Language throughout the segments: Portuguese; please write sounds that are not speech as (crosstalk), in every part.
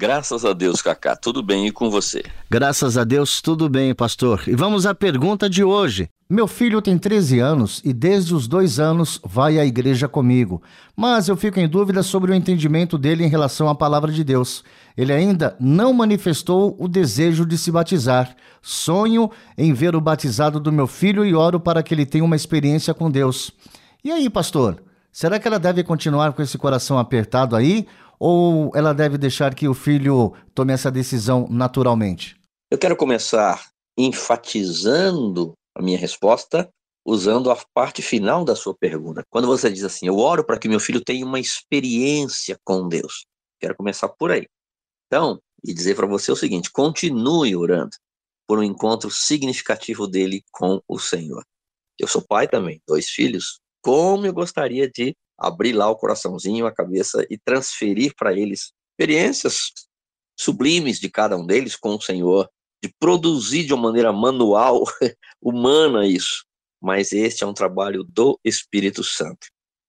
Graças a Deus, Cacá, tudo bem e com você? Graças a Deus, tudo bem, pastor. E vamos à pergunta de hoje. Meu filho tem 13 anos e desde os dois anos vai à igreja comigo, mas eu fico em dúvida sobre o entendimento dele em relação à palavra de Deus. Ele ainda não manifestou o desejo de se batizar. Sonho em ver o batizado do meu filho e oro para que ele tenha uma experiência com Deus. E aí, pastor? Será que ela deve continuar com esse coração apertado aí ou ela deve deixar que o filho tome essa decisão naturalmente? Eu quero começar enfatizando a minha resposta usando a parte final da sua pergunta. Quando você diz assim, eu oro para que meu filho tenha uma experiência com Deus. Quero começar por aí. Então, e dizer para você o seguinte: continue orando por um encontro significativo dele com o Senhor. Eu sou pai também, dois filhos. Como eu gostaria de abrir lá o coraçãozinho, a cabeça e transferir para eles experiências sublimes de cada um deles com o Senhor, de produzir de uma maneira manual, (laughs) humana isso. Mas este é um trabalho do Espírito Santo.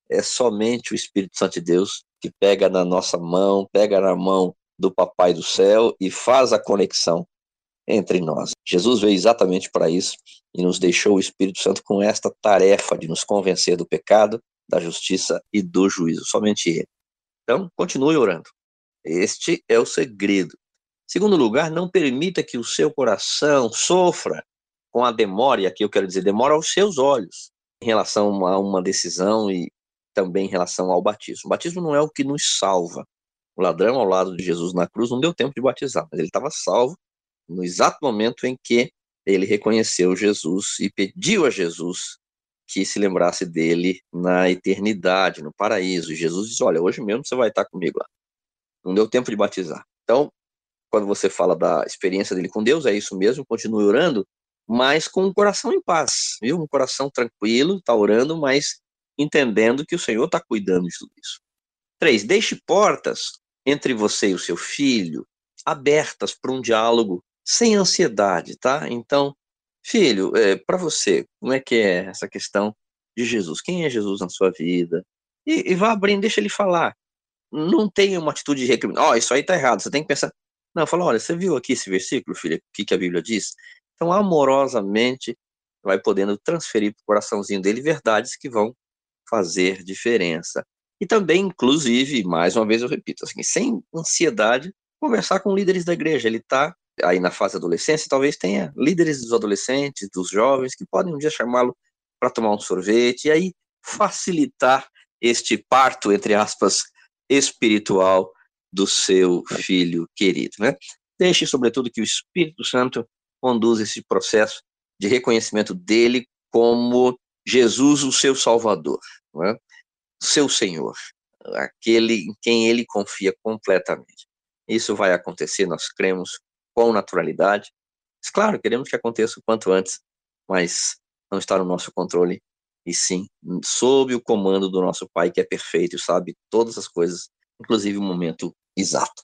É somente o Espírito Santo de Deus que pega na nossa mão, pega na mão do Papai do céu e faz a conexão entre nós. Jesus veio exatamente para isso e nos deixou o Espírito Santo com esta tarefa de nos convencer do pecado, da justiça e do juízo, somente ele. Então, continue orando. Este é o segredo. Segundo lugar, não permita que o seu coração sofra com a demora, e aqui eu quero dizer demora aos seus olhos, em relação a uma decisão e também em relação ao batismo. O batismo não é o que nos salva. O ladrão ao lado de Jesus na cruz não deu tempo de batizar, mas ele estava salvo no exato momento em que ele reconheceu Jesus e pediu a Jesus que se lembrasse dele na eternidade, no paraíso. Jesus disse: Olha, hoje mesmo você vai estar comigo lá. Não deu tempo de batizar. Então, quando você fala da experiência dele com Deus, é isso mesmo, continue orando, mas com o coração em paz, viu? Um coração tranquilo, está orando, mas entendendo que o Senhor está cuidando de tudo isso. Três, deixe portas entre você e o seu filho abertas para um diálogo sem ansiedade, tá? Então, filho, é, para você, como é que é essa questão de Jesus? Quem é Jesus na sua vida? E, e vá abrindo, deixa ele falar. Não tenha uma atitude de recriminação. Ó, oh, isso aí tá errado. Você tem que pensar, não, fala, olha, você viu aqui esse versículo, filha, o que, que a Bíblia diz? Então, amorosamente, vai podendo transferir para o coraçãozinho dele verdades que vão fazer diferença. E também, inclusive, mais uma vez eu repito, assim, sem ansiedade, conversar com líderes da igreja. Ele está aí na fase adolescência, talvez tenha líderes dos adolescentes, dos jovens, que podem um dia chamá-lo para tomar um sorvete e aí facilitar este parto, entre aspas, espiritual do seu filho querido. Né? Deixe, sobretudo, que o Espírito Santo conduza esse processo de reconhecimento dele como Jesus, o seu Salvador, né? seu Senhor, aquele em quem ele confia completamente. Isso vai acontecer, nós cremos, com naturalidade. Mas, claro, queremos que aconteça o quanto antes, mas não está no nosso controle, e sim sob o comando do nosso Pai, que é perfeito e sabe todas as coisas, inclusive o momento exato.